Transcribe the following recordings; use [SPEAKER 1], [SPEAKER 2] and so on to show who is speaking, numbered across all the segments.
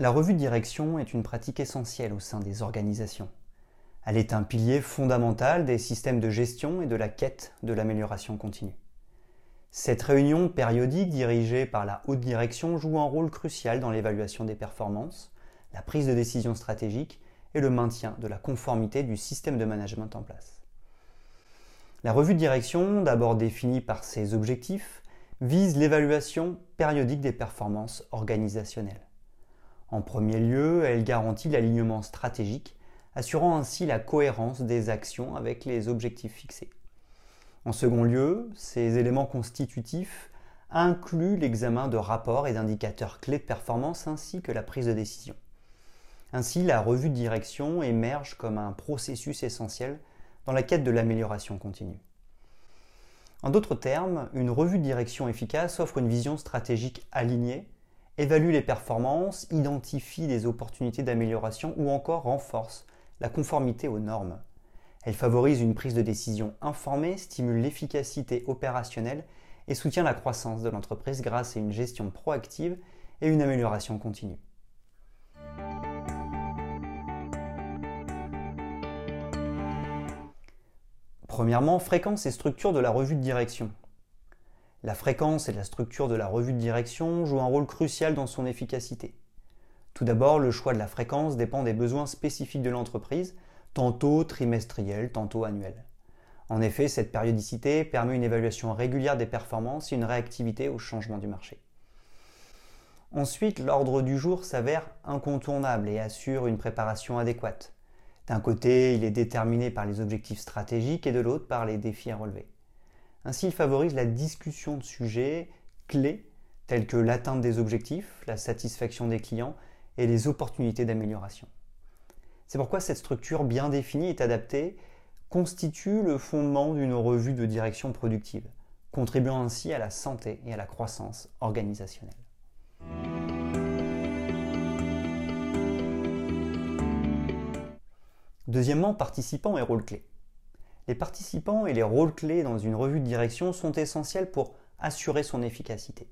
[SPEAKER 1] La revue de direction est une pratique essentielle au sein des organisations. Elle est un pilier fondamental des systèmes de gestion et de la quête de l'amélioration continue. Cette réunion périodique dirigée par la haute direction joue un rôle crucial dans l'évaluation des performances, la prise de décision stratégique et le maintien de la conformité du système de management en place. La revue de direction, d'abord définie par ses objectifs, vise l'évaluation périodique des performances organisationnelles. En premier lieu, elle garantit l'alignement stratégique, assurant ainsi la cohérence des actions avec les objectifs fixés. En second lieu, ces éléments constitutifs incluent l'examen de rapports et d'indicateurs clés de performance ainsi que la prise de décision. Ainsi, la revue de direction émerge comme un processus essentiel dans la quête de l'amélioration continue. En d'autres termes, une revue de direction efficace offre une vision stratégique alignée évalue les performances, identifie des opportunités d'amélioration ou encore renforce la conformité aux normes. Elle favorise une prise de décision informée, stimule l'efficacité opérationnelle et soutient la croissance de l'entreprise grâce à une gestion proactive et une amélioration continue. Premièrement, fréquence et structure de la revue de direction. La fréquence et la structure de la revue de direction jouent un rôle crucial dans son efficacité. Tout d'abord, le choix de la fréquence dépend des besoins spécifiques de l'entreprise, tantôt trimestriels, tantôt annuels. En effet, cette périodicité permet une évaluation régulière des performances et une réactivité au changement du marché. Ensuite, l'ordre du jour s'avère incontournable et assure une préparation adéquate. D'un côté, il est déterminé par les objectifs stratégiques et de l'autre par les défis à relever. Ainsi, il favorise la discussion de sujets clés tels que l'atteinte des objectifs, la satisfaction des clients et les opportunités d'amélioration. C'est pourquoi cette structure bien définie et adaptée constitue le fondement d'une revue de direction productive, contribuant ainsi à la santé et à la croissance organisationnelle. Deuxièmement, participants et rôles clés. Les participants et les rôles clés dans une revue de direction sont essentiels pour assurer son efficacité.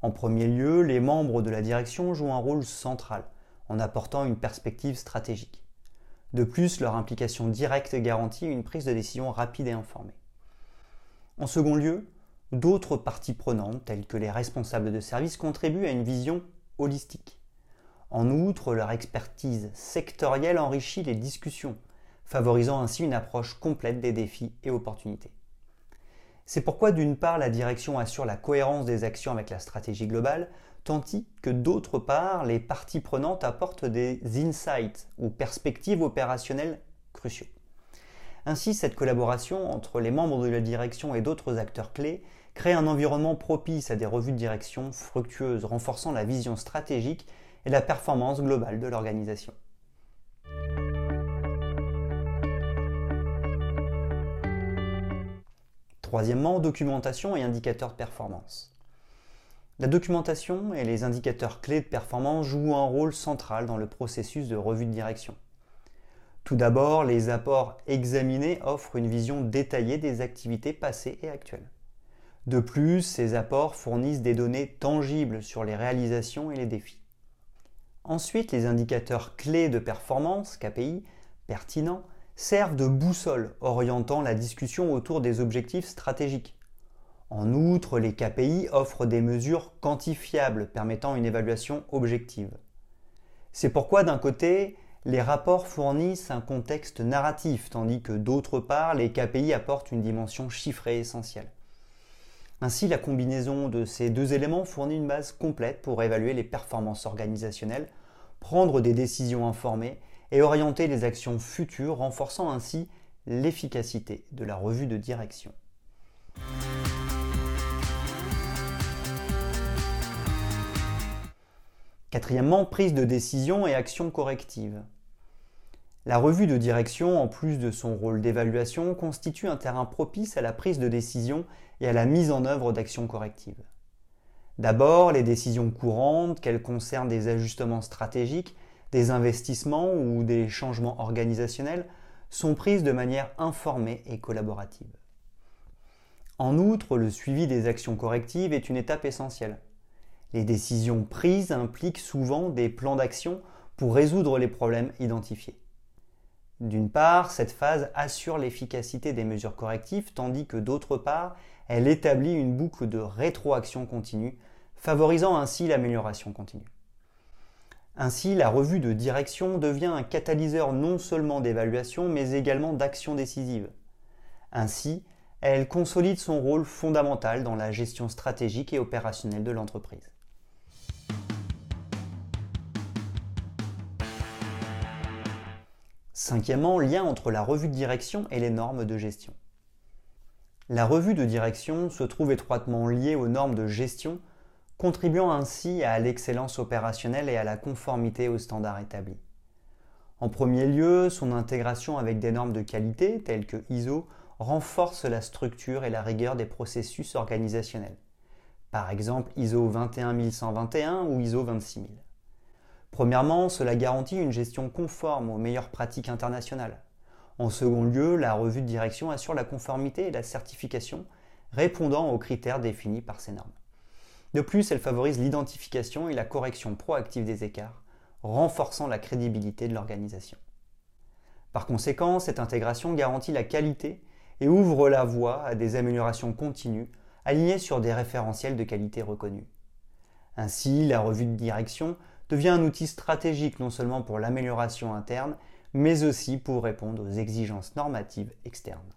[SPEAKER 1] En premier lieu, les membres de la direction jouent un rôle central en apportant une perspective stratégique. De plus, leur implication directe garantit une prise de décision rapide et informée. En second lieu, d'autres parties prenantes, telles que les responsables de service, contribuent à une vision holistique. En outre, leur expertise sectorielle enrichit les discussions favorisant ainsi une approche complète des défis et opportunités. C'est pourquoi d'une part la direction assure la cohérence des actions avec la stratégie globale, tandis que d'autre part les parties prenantes apportent des insights ou perspectives opérationnelles cruciaux. Ainsi, cette collaboration entre les membres de la direction et d'autres acteurs clés crée un environnement propice à des revues de direction fructueuses, renforçant la vision stratégique et la performance globale de l'organisation. Troisièmement, documentation et indicateurs de performance. La documentation et les indicateurs clés de performance jouent un rôle central dans le processus de revue de direction. Tout d'abord, les apports examinés offrent une vision détaillée des activités passées et actuelles. De plus, ces apports fournissent des données tangibles sur les réalisations et les défis. Ensuite, les indicateurs clés de performance, KPI, pertinents, servent de boussole orientant la discussion autour des objectifs stratégiques. En outre, les KPI offrent des mesures quantifiables permettant une évaluation objective. C'est pourquoi d'un côté, les rapports fournissent un contexte narratif, tandis que d'autre part, les KPI apportent une dimension chiffrée essentielle. Ainsi, la combinaison de ces deux éléments fournit une base complète pour évaluer les performances organisationnelles, prendre des décisions informées et orienter les actions futures, renforçant ainsi l'efficacité de la revue de direction. Quatrièmement, prise de décision et action corrective. La revue de direction, en plus de son rôle d'évaluation, constitue un terrain propice à la prise de décision et à la mise en œuvre d'actions correctives. D'abord, les décisions courantes, qu'elles concernent des ajustements stratégiques, des investissements ou des changements organisationnels, sont prises de manière informée et collaborative. En outre, le suivi des actions correctives est une étape essentielle. Les décisions prises impliquent souvent des plans d'action pour résoudre les problèmes identifiés. D'une part, cette phase assure l'efficacité des mesures correctives, tandis que d'autre part, elle établit une boucle de rétroaction continue, favorisant ainsi l'amélioration continue. Ainsi, la revue de direction devient un catalyseur non seulement d'évaluation, mais également d'action décisive. Ainsi, elle consolide son rôle fondamental dans la gestion stratégique et opérationnelle de l'entreprise. Cinquièmement, lien entre la revue de direction et les normes de gestion. La revue de direction se trouve étroitement liée aux normes de gestion, contribuant ainsi à l'excellence opérationnelle et à la conformité aux standards établis. En premier lieu, son intégration avec des normes de qualité telles que ISO renforce la structure et la rigueur des processus organisationnels. Par exemple ISO 21121 ou ISO 26000. Premièrement, cela garantit une gestion conforme aux meilleures pratiques internationales. En second lieu, la revue de direction assure la conformité et la certification répondant aux critères définis par ces normes. De plus, elle favorise l'identification et la correction proactive des écarts, renforçant la crédibilité de l'organisation. Par conséquent, cette intégration garantit la qualité et ouvre la voie à des améliorations continues alignées sur des référentiels de qualité reconnus. Ainsi, la revue de direction devient un outil stratégique non seulement pour l'amélioration interne, mais aussi pour répondre aux exigences normatives externes.